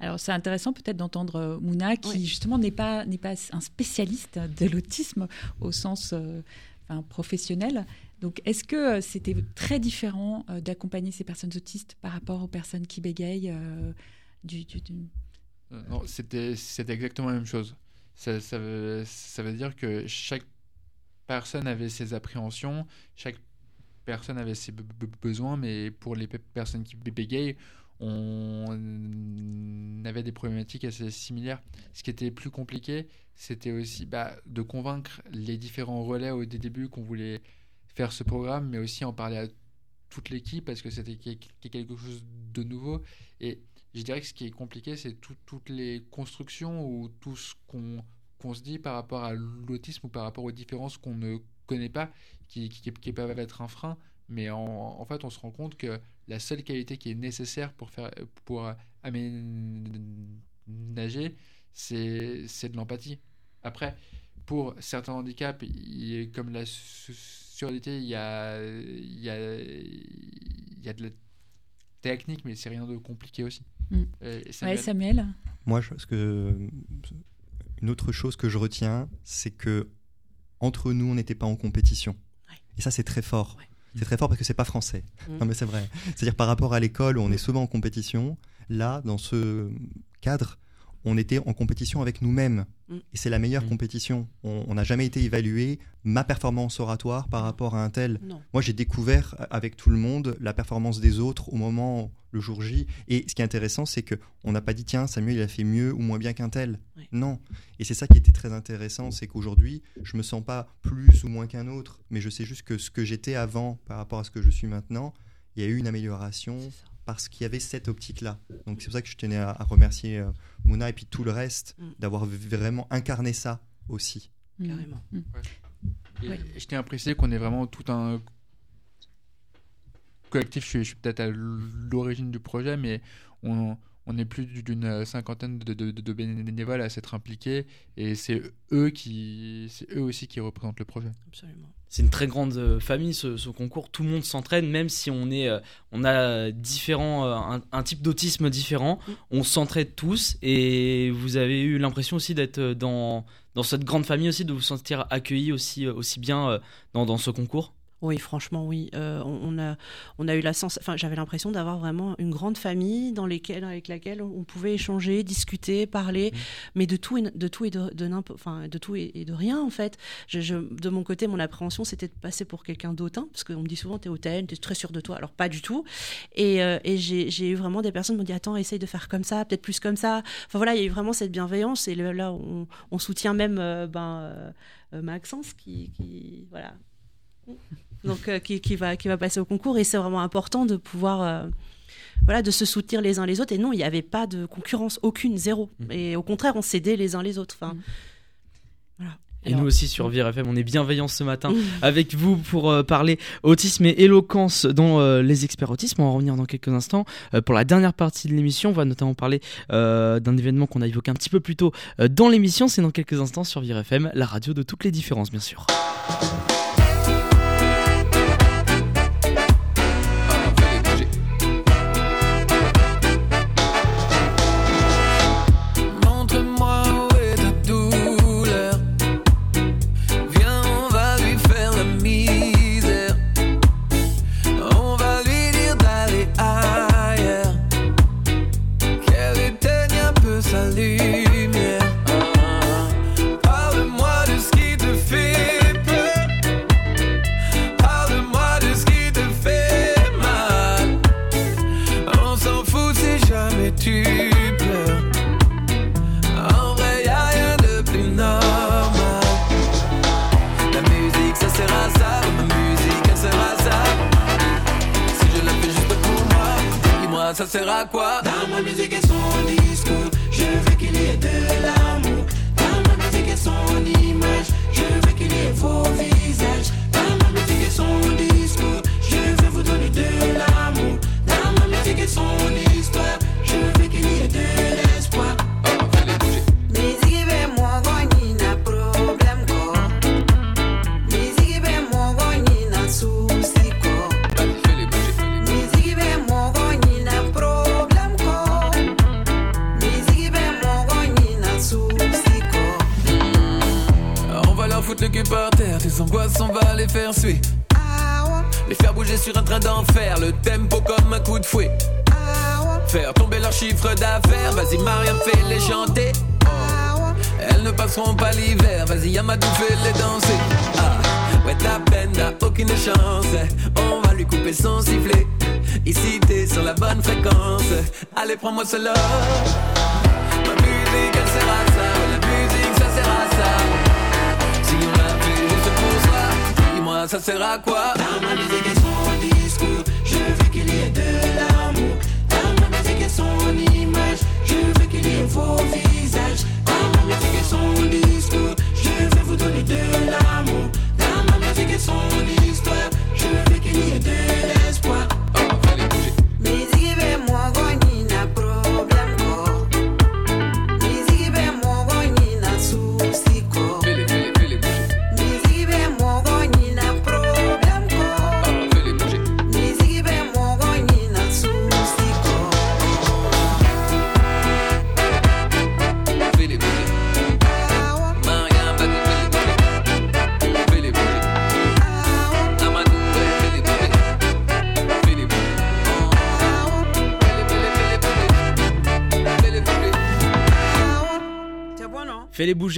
Alors c'est intéressant peut-être d'entendre euh, Mouna qui Oui. justement n'est pas n'est pas un spécialiste de l'autisme au sens euh, enfin, professionnel. Donc est-ce que euh, c'était très différent euh, d'accompagner ces personnes autistes par rapport aux personnes qui bégayent euh, du, du- du- Non, c'était c'était exactement la même chose. Ça, ça veut, ça veut dire que chaque personne avait ses appréhensions, chaque personne avait ses be- be- besoins, mais pour les pe- personnes qui bé- bégayent, on avait des problématiques assez similaires. Ce qui était plus compliqué, c'était aussi bah, de convaincre les différents relais au dé- début qu'on voulait faire ce programme, mais aussi en parler à toute l'équipe parce que c'était que- que- quelque chose de nouveau. Et je dirais que ce qui est compliqué, c'est tout- toutes les constructions ou tout ce qu'on se dit par rapport à l'autisme ou par rapport aux différences qu'on ne connaît pas, qui, qui, qui peuvent être un frein. Mais en, en fait, on se rend compte que la seule qualité qui est nécessaire pour, faire, pour aménager, c'est c'est de l'empathie. Après, pour certains handicaps, il- comme la su- surdité, il y a, il y, a, il y a de la technique, mais c'est rien de compliqué aussi. Mm. Euh, et Ouais, Samuel Samuel Moi, je, ce que, une autre chose que je retiens, c'est que entre nous, on n'était pas en compétition. Ouais. Et ça, c'est très fort. Ouais. C'est très fort parce que c'est pas français. Mm. Non, mais c'est vrai. C'est-à-dire par rapport à l'école où on est souvent en compétition, là, dans ce cadre, on était en compétition avec nous-mêmes. Mm. Et c'est la meilleure Mm. compétition. On n'a jamais été évalué ma performance oratoire par rapport à un tel. Non. Moi, j'ai découvert avec tout le monde la performance des autres au moment, le jour J. Et ce qui est intéressant, c'est que on n'a pas dit tiens, Samuel, il a fait mieux ou moins bien qu'un tel. Oui. Non. Et c'est ça qui était très intéressant, c'est qu'aujourd'hui, je me sens pas plus ou moins qu'un autre, mais je sais juste que ce que j'étais avant par rapport à ce que je suis maintenant, il y a eu une amélioration parce qu'il y avait cette optique-là. Donc c'est pour ça que je tenais à, à remercier euh, Mouna et puis tout le reste Mm. d'avoir vraiment incarné ça aussi. Mm. Carrément. Mm. Ouais. Je tiens à préciser qu'on est vraiment tout un collectif. Je suis, peut-être à l'origine du projet, mais on, on est plus d'une cinquantaine de, de- de bénévoles à s'être impliqués, et c'est eux qui, c'est eux aussi qui représentent le projet. Absolument. C'est une très grande euh, famille ce, ce concours. Tout le monde s'entraîne, même si on est, euh, on a différents, euh, un, un type d'autisme différent. Mm. On s'entraide tous et vous avez eu l'impression aussi d'être dans dans cette grande famille aussi, de vous sentir accueilli aussi aussi bien dans, dans ce concours. Oui, franchement, oui. Euh, on, on a, on a eu la sens. Enfin, j'avais l'impression d'avoir vraiment une grande famille dans lesquelles, avec laquelle on pouvait échanger, discuter, parler, Mhm. mais de tout et de tout et de, enfin, de tout et, et de rien en fait. Je, je- de mon côté, mon appréhension, c'était de passer pour quelqu'un d'autant, parce qu'on me dit souvent, t'es hautaine, t'es très sûr de toi. Alors pas du tout. Et, euh, et j'ai eu vraiment des personnes qui m'ont dit, attends, essaye de faire comme ça, peut-être plus comme ça. Enfin voilà, il y a eu vraiment cette bienveillance. Et le- là, on, on soutient même euh, ben, Maxence qui, qui voilà donc euh, qui, qui va qui va passer au concours et c'est vraiment important de pouvoir euh, voilà de se soutenir les uns les autres et non il n'y avait pas de concurrence aucune zéro Mhm. et au contraire on s'aidait les uns les autres enfin Mhm. Et Alors- nous aussi sur Vire FM, on est bienveillants ce matin Mhm. avec vous pour euh, parler autisme et éloquence dans euh, les experts autisme. On va en revenir dans quelques instants. Euh, pour la dernière partie de l'émission, on va notamment parler d'un événement qu'on a évoqué un petit peu plus tôt dans l'émission. C'est dans quelques instants sur Vire FM, la radio de toutes les différences, bien sûr. À quoi allez prends-moi cela.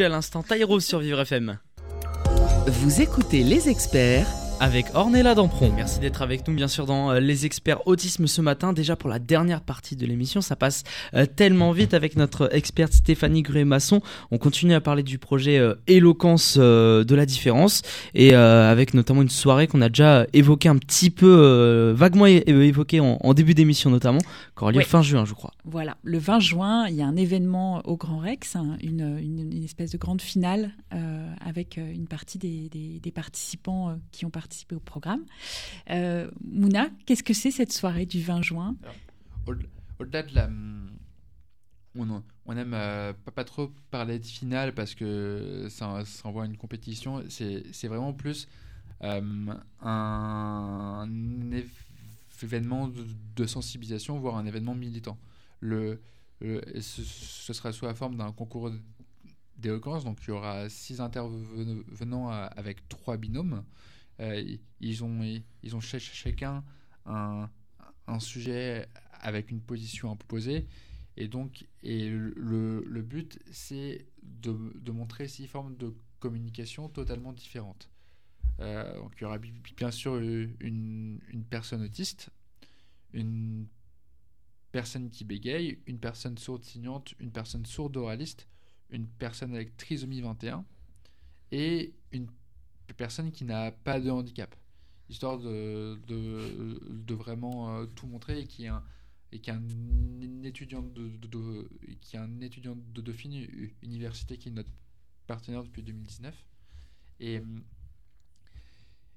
À l'instant Tyro sur Vivre FM. Vous écoutez les experts Avec Ornella Dampron. Merci d'être avec nous, bien sûr, dans euh, Les Experts Autisme ce matin. Déjà pour la dernière partie de l'émission, ça passe euh, tellement vite avec notre experte Stéphanie Gruet-Masson. On continue à parler du projet euh, Éloquence de la différence et avec notamment une soirée qu'on a déjà évoqué un petit peu, vaguement é- évoqué en, début d'émission notamment, qui aura lieu Ouais. fin juin, je crois. Voilà, le 20 juin, il y a un événement au Grand Rex, hein, une, une- une espèce de grande finale euh, avec une partie des, des- des participants qui ont participé au programme. Euh, Mouna, qu'est-ce que c'est cette soirée du 20 juin? Au- Au-delà de la. hum, On, on aime euh, pas, trop parler de finale parce que ça, ça envoie une compétition. C'est vraiment plus euh, un, év- événement de, sensibilisation, voire un événement militant. Le, ce, ce sera sous la forme d'un concours d'éloquence. Donc il y aura six intervenants avec trois binômes. Euh, ils ont, ils ont ch- chacun un, sujet avec une position à proposer. Et donc, et le, but, c'est de, montrer six formes de communication totalement différentes. Euh, donc, il y aura bi- bien sûr une, une personne autiste, une personne qui bégaye, une personne sourde signante, une personne sourde oraliste, une personne avec trisomie 21 et une personne qui n'a pas de handicap. Histoire de, de, vraiment euh, tout montrer et qui est un, et étudiant de, de- de- qui un étudiant de Dauphine Université qui est notre partenaire depuis 2019 et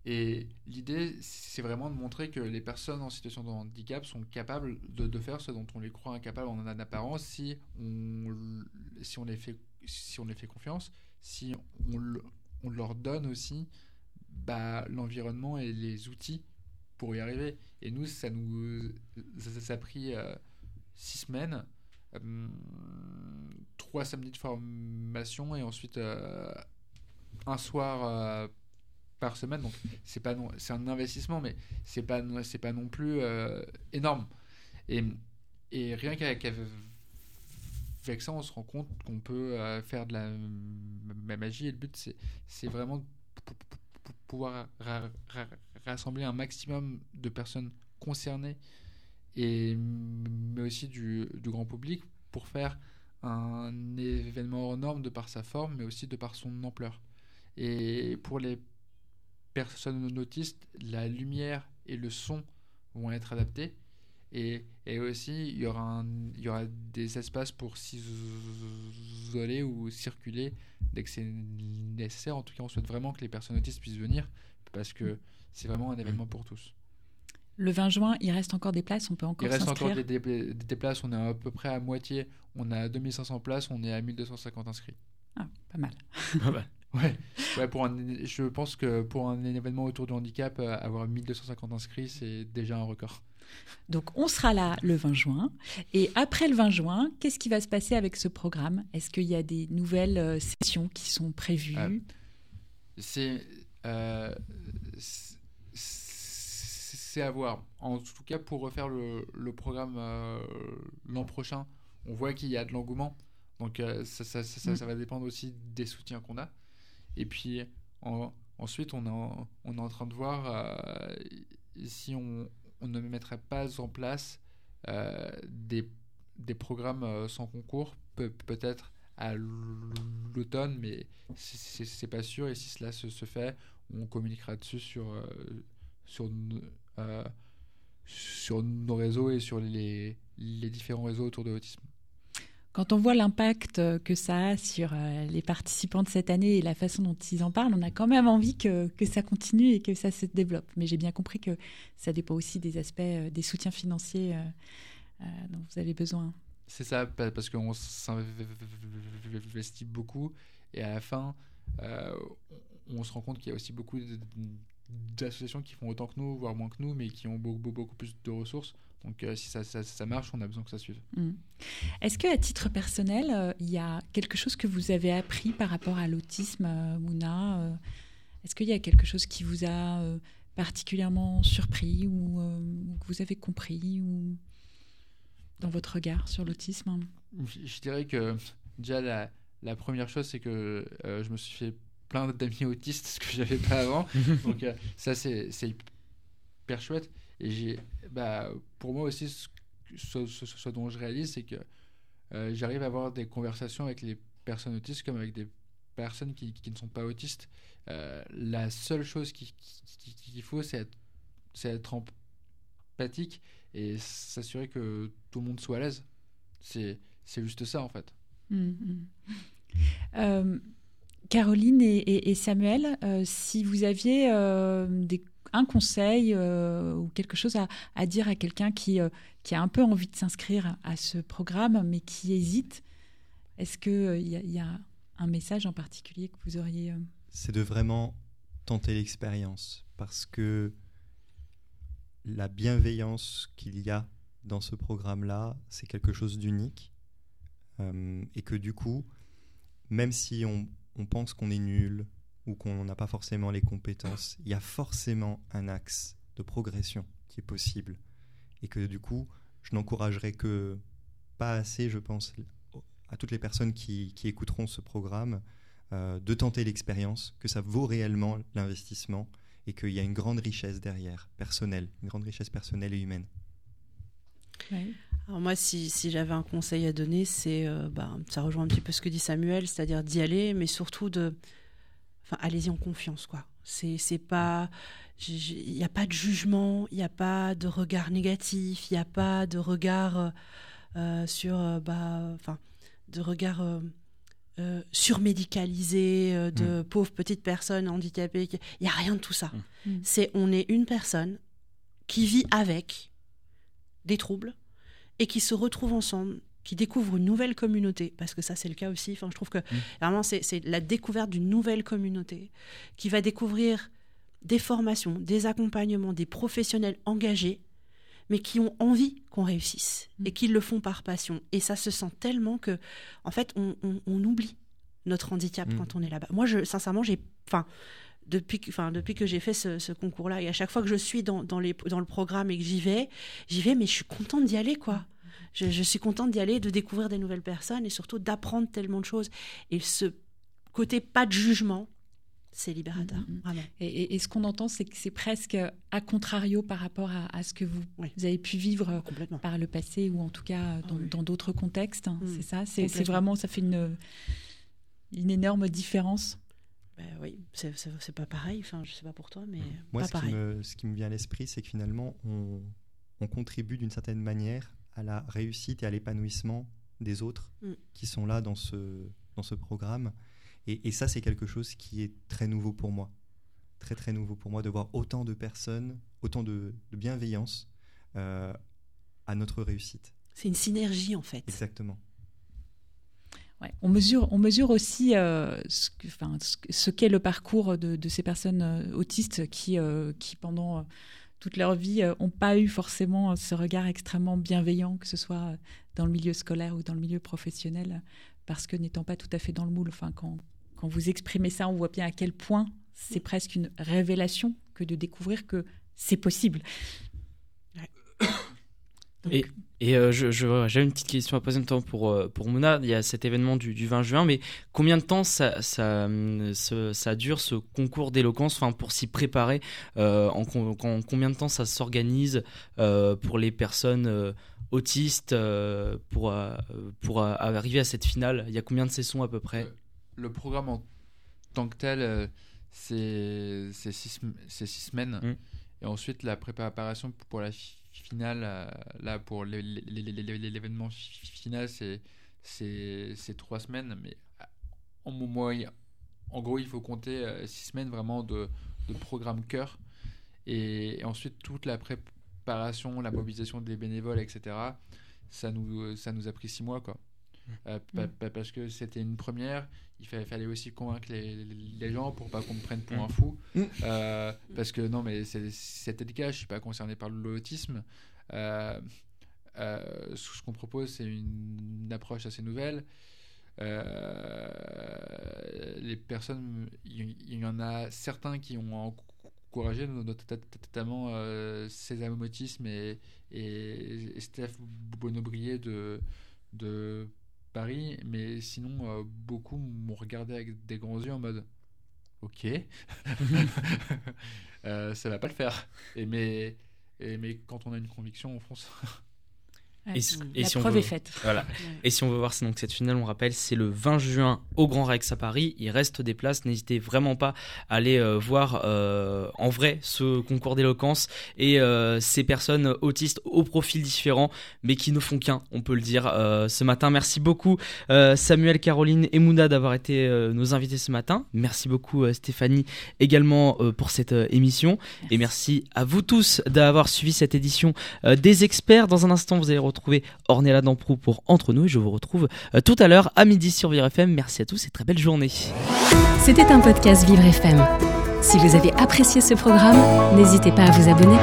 et l'idée c'est vraiment de montrer que les personnes en situation de handicap sont capables de, de faire ce dont on les croit incapables en apparence si on si on les fait si on les fait confiance si on, le- on leur donne aussi bah, l'environnement et les outils pour y arriver. Et nous, ça nous ça, a pris euh, six semaines, euh, trois samedis de formation et ensuite euh, un soir par semaine. Donc c'est pas c'est un investissement, mais c'est pas c'est pas non plus énorme. Et, et rien qu'avec avec ça, on se rend compte qu'on peut euh, faire de la magie. Et le but, c'est vraiment de pou- pou- pou- pouvoir ra- ra- rassembler un maximum de personnes concernées, et, mais aussi du, du grand public, pour faire un événement hors norme de par sa forme, mais aussi de par son ampleur. Et pour les personnes autistes, la lumière et le son vont être adaptés. Et, et aussi, il y, aura un- il y aura des espaces pour s'isoler ou circuler dès que c'est nécessaire. En tout cas, on souhaite vraiment que les personnes autistes puissent venir parce que c'est vraiment un événement pour tous. Le 20 juin, il reste encore des places, on peut encore Il reste encore des, des- des places, on est à peu près à moitié, on a 2500 places, on est à 1250 inscrits. Ah, pas mal. Ouais, ouais pour un, je pense que pour un événement autour du handicap, euh, avoir 1250 inscrits, c'est déjà un record. Donc on sera là le 20 juin. Et après le 20 juin, qu'est-ce qui va se passer avec ce programme? Est-ce qu'il y a des nouvelles euh, sessions qui sont prévues? Euh, C'est euh, c'est- à voir. En tout cas, pour refaire le, le programme euh, l'an prochain, on voit qu'il y a de l'engouement. Donc ça, ça- ça- ça- Mm. ça va dépendre aussi des soutiens qu'on a. Et puis en- ensuite, on est, en, train de voir euh, si on, ne mettrait pas en place euh, des, programmes euh, sans concours, peut- peut-être à l'automne, mais c'est- pas sûr. Et si cela se, fait, on communiquera dessus sur, sur nos réseaux et sur les, les différents réseaux autour de l'autisme. Quand on voit l'impact euh, que ça a sur euh, les participants de cette année et la façon dont ils en parlent, on a quand même envie que, ça continue et que ça se développe. Mais j'ai bien compris que ça dépend aussi des aspects, euh, des soutiens financiers dont vous avez besoin. C'est ça, pa- parce qu'on s'investit beaucoup et à la fin, on se rend compte qu'il y a aussi beaucoup d'associations qui font autant que nous, voire moins que nous, mais qui ont beaucoup plus de ressources. Donc euh, si ça, ça- ça marche, on a besoin que ça suive. Mm. Est-ce que à titre personnel, euh, il y a quelque chose que vous avez appris par rapport à l'autisme, euh, Mouna Est-ce qu'il y a quelque chose qui vous a euh, particulièrement surpris ou, euh, que vous avez compris ou dans votre regard sur l'autisme? Je je dirais que déjà la, la première chose, c'est que euh, je me suis fait plein d'amis autistes, ce que j'avais pas avant. Donc euh, ça, c'est c'est hyper chouette. Et bah, pour moi aussi, ce, ce- ce- ce dont je réalise, c'est que euh, j'arrive à avoir des conversations avec les personnes autistes comme avec des personnes qui, qui ne sont pas autistes. Euh, la seule chose qui- qui- qui- qu'il faut, c'est être, être empathique et s'assurer que tout le monde soit à l'aise. C'est juste ça, en fait. Mm, mm. Euh, Caroline et, et- Samuel, si vous aviez des- un conseil euh, ou quelque chose à, dire à quelqu'un qui, euh, qui a un peu envie de s'inscrire à ce programme mais qui hésite, est-ce qu'il y, a- il y a un message en particulier que vous auriez euh, c'est de vraiment tenter l'expérience parce que la bienveillance qu'il y a dans ce programme-là, c'est quelque chose d'unique Euh, et que du coup, même si on pense qu'on est nul ou qu'on n'a pas forcément les compétences, il y a forcément un axe de progression qui est possible et que du coup, je n'encouragerai que pas assez, je pense, à toutes les personnes qui, qui écouteront ce programme euh, de tenter l'expérience, que ça vaut réellement l'investissement et qu'il y a une grande richesse derrière, personnelle, une grande richesse personnelle et humaine. Alors moi, si, si j'avais un conseil à donner, c'est, euh, bah, ça rejoint un petit peu ce que dit Samuel, c'est-à-dire d'y aller, mais surtout de, enfin, allez-y en confiance, quoi. C'est, c'est pas, il n'y a pas de jugement, il n'y a pas de regard négatif, il n'y a pas de regard euh, euh, sur, euh, bah, enfin, de regard euh, euh, surmédicalisé euh, de pauvres petites personnes handicapées. Il n'y a rien de tout ça. Mm. C'est, on est une personne qui vit avec des troubles et qui se retrouvent ensemble, qui découvrent une nouvelle communauté, parce que ça c'est le cas aussi, enfin, je trouve que vraiment c'est c'est la découverte d'une nouvelle communauté, qui va découvrir des formations, des accompagnements, des professionnels engagés, mais qui ont envie qu'on réussisse et qui le font par passion. Et ça se sent tellement que, en fait, on, on- on oublie notre handicap Mm. quand on est là-bas. Moi, je, sincèrement, j'ai, enfin, depuis, que- enfin, depuis que j'ai fait ce, ce concours-là, et à chaque fois que je suis dans, dans, les, dans le programme et que j'y vais, j'y vais, mais je suis contente d'y aller, quoi. Je, je suis contente d'y aller, de découvrir des nouvelles personnes et surtout d'apprendre tellement de choses. Et ce côté pas de jugement, c'est libérateur, Mhm. vraiment. Et, et- et ce qu'on entend, c'est que c'est presque à contrario par rapport à, à ce que vous, Oui. vous avez pu vivre Complètement. par le passé ou en tout cas dans oui. dans d'autres contextes. hein, Mm. C'est ça? C'est vraiment, ça fait une, une énorme différence? Ben oui, c'est c'est- c'est pas pareil. Enfin, je sais pas pour toi, mais Moi, pas ce qui, me, ce qui me vient à l'esprit, c'est que finalement, on, on contribue d'une certaine manière à la réussite et à l'épanouissement des autres Mm. qui sont là dans ce, dans ce programme. Et, et ça, c'est quelque chose qui est très nouveau pour moi. Très, très nouveau pour moi de voir autant de personnes, autant de, de bienveillance euh, à notre réussite. C'est une synergie en fait. Exactement. Ouais, on, mesure, on mesure aussi euh, ce enfin, ce que- ce qu'est le parcours de, de ces personnes euh, autistes qui, euh, qui pendant euh, toute leur vie, n'ont pas eu forcément ce regard extrêmement bienveillant, que ce soit dans le milieu scolaire ou dans le milieu professionnel, parce que n'étant pas tout à fait dans le moule. Enfin, quand, quand vous exprimez ça, on voit bien à quel point c'est presque une révélation que de découvrir que c'est possible. Donc, Et- Et euh, je, j'ai une petite question à poser notamment pour, euh, pour Mouna. Il y a cet événement du, du 20 juin, mais combien de temps ça, ça, ce- ça dure ce concours d'éloquence enfin, pour s'y préparer euh, en, com- en combien de temps ça s'organise euh, pour les personnes euh, autistes euh, pour, euh, pour euh, arriver à cette finale? Il y a combien de sessions à peu près? Euh, Le programme en tant que tel, euh, c'est c'est six, c'est six semaines. Mm. Et ensuite, la préparation pour la finale, euh, là, pour l'é- l'é- l'é- l'é- l'événement fi- final, c'est c'est trois semaines. Mais euh, en, en gros, il faut compter euh, six semaines vraiment de, de programme cœur. Et, et ensuite, toute la préparation, la mobilisation des bénévoles, etc., ça nous, ça nous a pris six mois, quoi. Euh, pa- pa- parce que c'était une première, il fa- fallait aussi convaincre les, les gens pour pas qu'on me prenne pour Mm. un fou. Mm. Euh, parce que non, mais c'est c'est délicat, je suis pas concerné par l'autisme. Euh, euh, ce qu'on propose, c'est une, une approche assez nouvelle. Euh, les personnes, il y, en a certains qui ont encouragé, not- notamment euh, César Momotisme et, et Steph Bonobrier de, de Paris, mais sinon, euh, beaucoup m'ont regardé avec des grands yeux en mode Ok, euh, ça va pas le faire. Et mais, et mais quand on a une conviction, on fonce. Ouais, Et la si on preuve veut- est faite. Voilà. Et si on veut voir donc cette finale, on rappelle, c'est le 20 juin au Grand Rex à Paris. Il reste des places. N'hésitez vraiment pas à aller euh, voir euh, en vrai ce concours d'éloquence et euh, ces personnes autistes au profil différent, mais qui ne font qu'un, on peut le dire, ce matin. Merci beaucoup Samuel, Caroline et Mouna d'avoir été nos invités ce matin. Merci beaucoup Stéphanie également pour cette émission. Et merci à vous tous d'avoir suivi cette édition des experts. Dans un instant, vous allez retrouver Ornella Damprou pour Entre nous et je vous retrouve euh, tout à l'heure à midi sur Vire FM. Merci à tous et très belle journée. C'était un podcast Vivre FM. Si vous avez apprécié ce programme, n'hésitez pas à vous abonner.